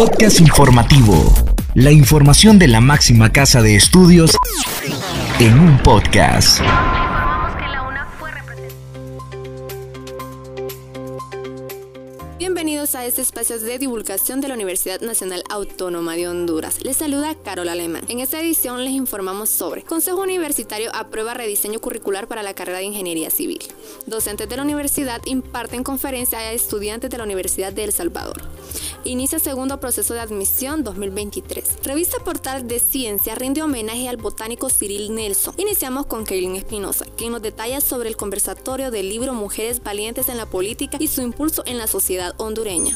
Podcast informativo. La información de la máxima casa de estudios en un podcast. Bienvenidos a este espacio de divulgación de la Universidad Nacional Autónoma de Honduras. Les saluda Carol Alemán. En esta edición les informamos sobre Consejo Universitario aprueba rediseño curricular para la carrera de Ingeniería Civil. Docentes de la universidad imparten conferencia a estudiantes de la Universidad de El Salvador. Inicia segundo proceso de admisión 2023. Revista Portal de Ciencia rinde homenaje al botánico Cyril Nelson. Iniciamos con Kaylin Espinosa, quien nos detalla sobre el conversatorio del libro Mujeres Valientes en la Política y su impulso en la sociedad hondureña.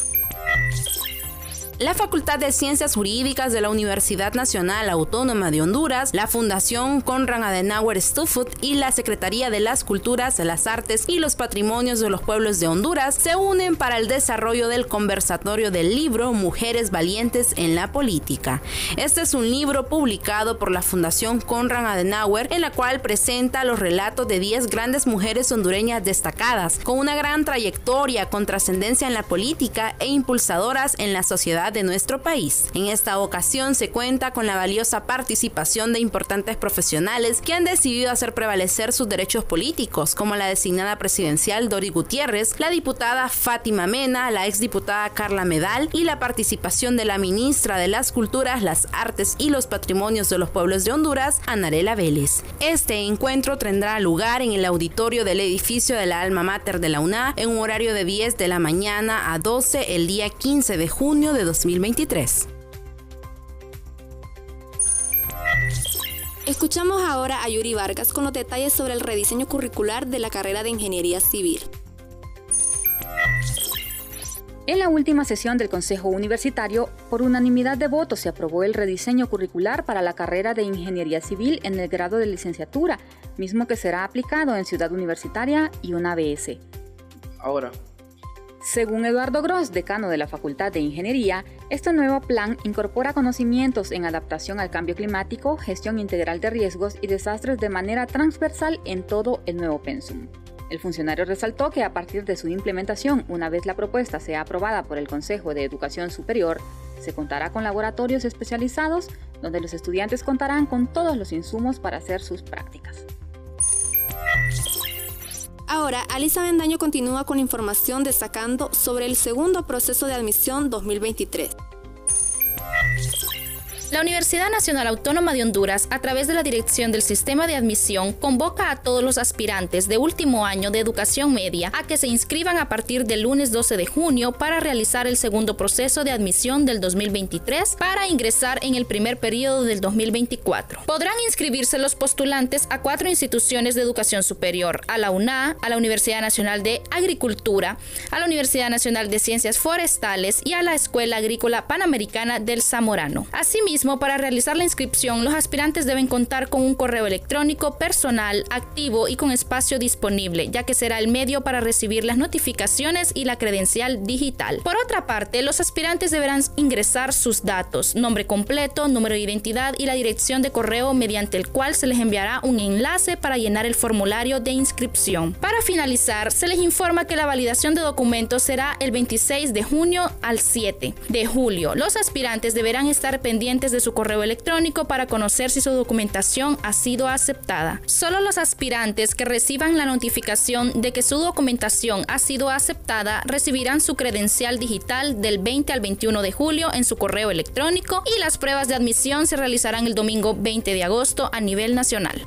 La Facultad de Ciencias Jurídicas de la Universidad Nacional Autónoma de Honduras, la Fundación Conrad Adenauer Stufut y la Secretaría de las Culturas, las Artes y los Patrimonios de los Pueblos de Honduras se unen para el desarrollo del conversatorio del libro Mujeres Valientes en la Política. Este es un libro publicado por la Fundación Conrad Adenauer en la cual presenta los relatos de 10 grandes mujeres hondureñas destacadas, con una gran trayectoria con trascendencia en la política e impulsadoras en la sociedad de nuestro país. En esta ocasión se cuenta con la valiosa participación de importantes profesionales que han decidido hacer prevalecer sus derechos políticos, como la designada presidencial Dori Gutiérrez, la diputada Fátima Mena, la exdiputada Carla Medal y la participación de la ministra de las Culturas, las Artes y los Patrimonios de los Pueblos de Honduras, Anarela Vélez. Este encuentro tendrá lugar en el auditorio del edificio de la Alma Mater de la UNA en un horario de 10 de la mañana a 12 el día 15 de junio de 2023. Escuchamos ahora a Yuri Vargas con los detalles sobre el rediseño curricular de la carrera de Ingeniería Civil. En la última sesión del Consejo Universitario, por unanimidad de votos se aprobó el rediseño curricular para la carrera de Ingeniería Civil en el grado de licenciatura, mismo que será aplicado en Ciudad Universitaria y una ABS. Ahora, según Eduardo Gross, decano de la Facultad de Ingeniería, este nuevo plan incorpora conocimientos en adaptación al cambio climático, gestión integral de riesgos y desastres de manera transversal en todo el nuevo pensum. El funcionario resaltó que a partir de su implementación, una vez la propuesta sea aprobada por el Consejo de Educación Superior, se contará con laboratorios especializados donde los estudiantes contarán con todos los insumos para hacer sus prácticas. Ahora, Alisa Bendaño continúa con información destacando sobre el segundo proceso de admisión 2023. La Universidad Nacional Autónoma de Honduras, a través de la Dirección del Sistema de Admisión, convoca a todos los aspirantes de último año de educación media a que se inscriban a partir del lunes 12 de junio para realizar el segundo proceso de admisión del 2023 para ingresar en el primer periodo del 2024. Podrán inscribirse los postulantes a cuatro instituciones de educación superior, a la UNA, a la Universidad Nacional de Agricultura, a la Universidad Nacional de Ciencias Forestales y a la Escuela Agrícola Panamericana del Zamorano. Asimismo, para realizar la inscripción, los aspirantes deben contar con un correo electrónico personal, activo y con espacio disponible, ya que será el medio para recibir las notificaciones y la credencial digital. Por otra parte, los aspirantes deberán ingresar sus datos, nombre completo, número de identidad y la dirección de correo mediante el cual se les enviará un enlace para llenar el formulario de inscripción. Para finalizar, se les informa que la validación de documentos será el 26 de junio al 7 de julio. Los aspirantes deberán estar pendientes de su correo electrónico para conocer si su documentación ha sido aceptada. Solo los aspirantes que reciban la notificación de que su documentación ha sido aceptada recibirán su credencial digital del 20 al 21 de julio en su correo electrónico y las pruebas de admisión se realizarán el domingo 20 de agosto a nivel nacional.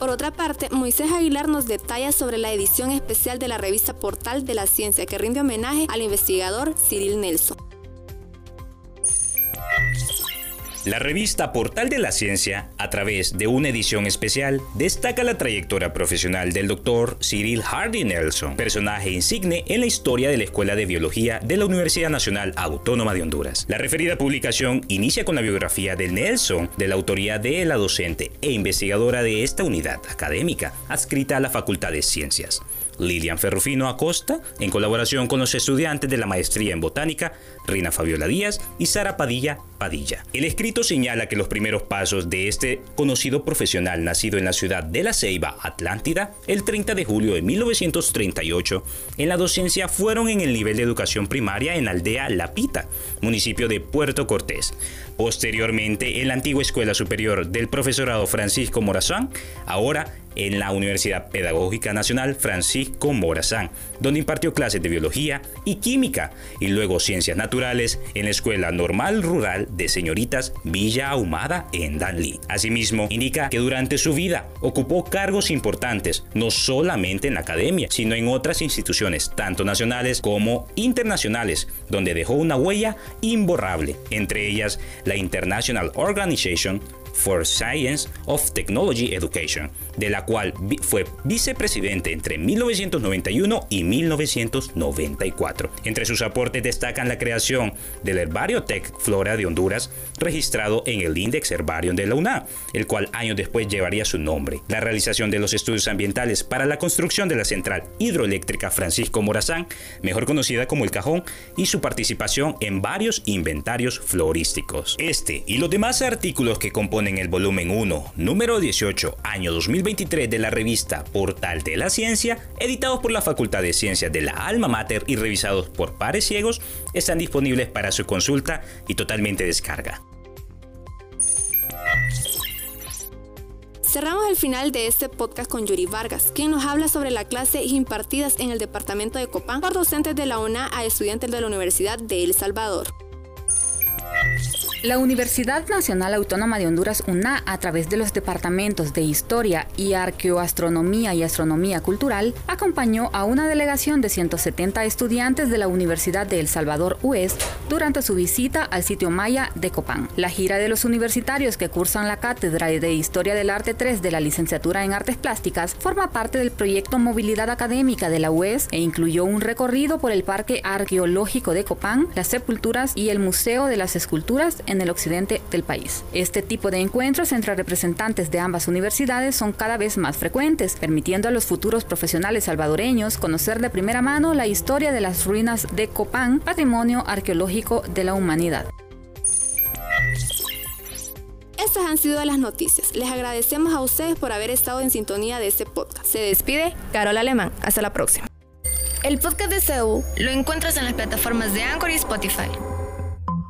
Por otra parte, Moisés Aguilar nos detalla sobre la edición especial de la revista Portal de la Ciencia que rinde homenaje al investigador Cyril Nelson. La revista Portal de la Ciencia, a través de una edición especial, destaca la trayectoria profesional del doctor Cyril Hardy Nelson, personaje insigne en la historia de la Escuela de Biología de la Universidad Nacional Autónoma de Honduras. La referida publicación inicia con la biografía de Nelson, de la autoría de la docente e investigadora de esta unidad académica, adscrita a la Facultad de Ciencias. Lilian Ferrufino Acosta, en colaboración con los estudiantes de la maestría en botánica, Rina Fabiola Díaz y Sara Padilla Padilla. El escrito señala que los primeros pasos de este conocido profesional nacido en la ciudad de La Ceiba, Atlántida, el 30 de julio de 1938, en la docencia fueron en el nivel de educación primaria en aldea La Pita, municipio de Puerto Cortés. Posteriormente, en la antigua Escuela Superior del Profesorado Francisco Morazán, ahora en la Universidad Pedagógica Nacional Francisco Morazán, donde impartió clases de biología y química y luego ciencias naturales en la Escuela Normal Rural de Señoritas Villa Ahumada en Danlí. Asimismo, indica que durante su vida ocupó cargos importantes, no solamente en la academia, sino en otras instituciones, tanto nacionales como internacionales, donde dejó una huella imborrable, entre ellas la International Organization for Science of Technology Education, de la cual fue vicepresidente entre 1991 y 1994. Entre sus aportes destacan la creación del Herbario Tech Flora de Honduras, registrado en el Index Herbarium de la UNA, el cual años después llevaría su nombre. La realización de los estudios ambientales para la construcción de la central hidroeléctrica Francisco Morazán, mejor conocida como El Cajón, y su participación en varios inventarios florísticos. Este y los demás artículos que componen el volumen 1, número 18, año 2023 de la revista Portal de la Ciencia, editados por la Facultad de Ciencias de la Alma Mater y revisados por pares ciegos, están disponibles para su consulta y totalmente descarga. Cerramos el final de este podcast con Yuri Vargas, quien nos habla sobre la clase impartidas en el departamento de Copán por docentes de la UNA a estudiantes de la Universidad de El Salvador. La Universidad Nacional Autónoma de Honduras, UNA, a través de los departamentos de Historia y Arqueoastronomía y Astronomía Cultural, acompañó a una delegación de 170 estudiantes de la Universidad de El Salvador UES durante su visita al sitio maya de Copán. La gira de los universitarios que cursan la cátedra de Historia del Arte 3 de la licenciatura en Artes Plásticas forma parte del proyecto Movilidad Académica de la UES e incluyó un recorrido por el Parque Arqueológico de Copán, las sepulturas y el Museo de las Esculturas en el occidente del país. Este tipo de encuentros entre representantes de ambas universidades son cada vez más frecuentes, permitiendo a los futuros profesionales salvadoreños conocer de primera mano la historia de las ruinas de Copán, patrimonio arqueológico de la humanidad. Estas han sido las noticias. Les agradecemos a ustedes por haber estado en sintonía de este podcast. Se despide Carol Alemán. Hasta la próxima. El podcast de CEU lo encuentras en las plataformas de Anchor y Spotify.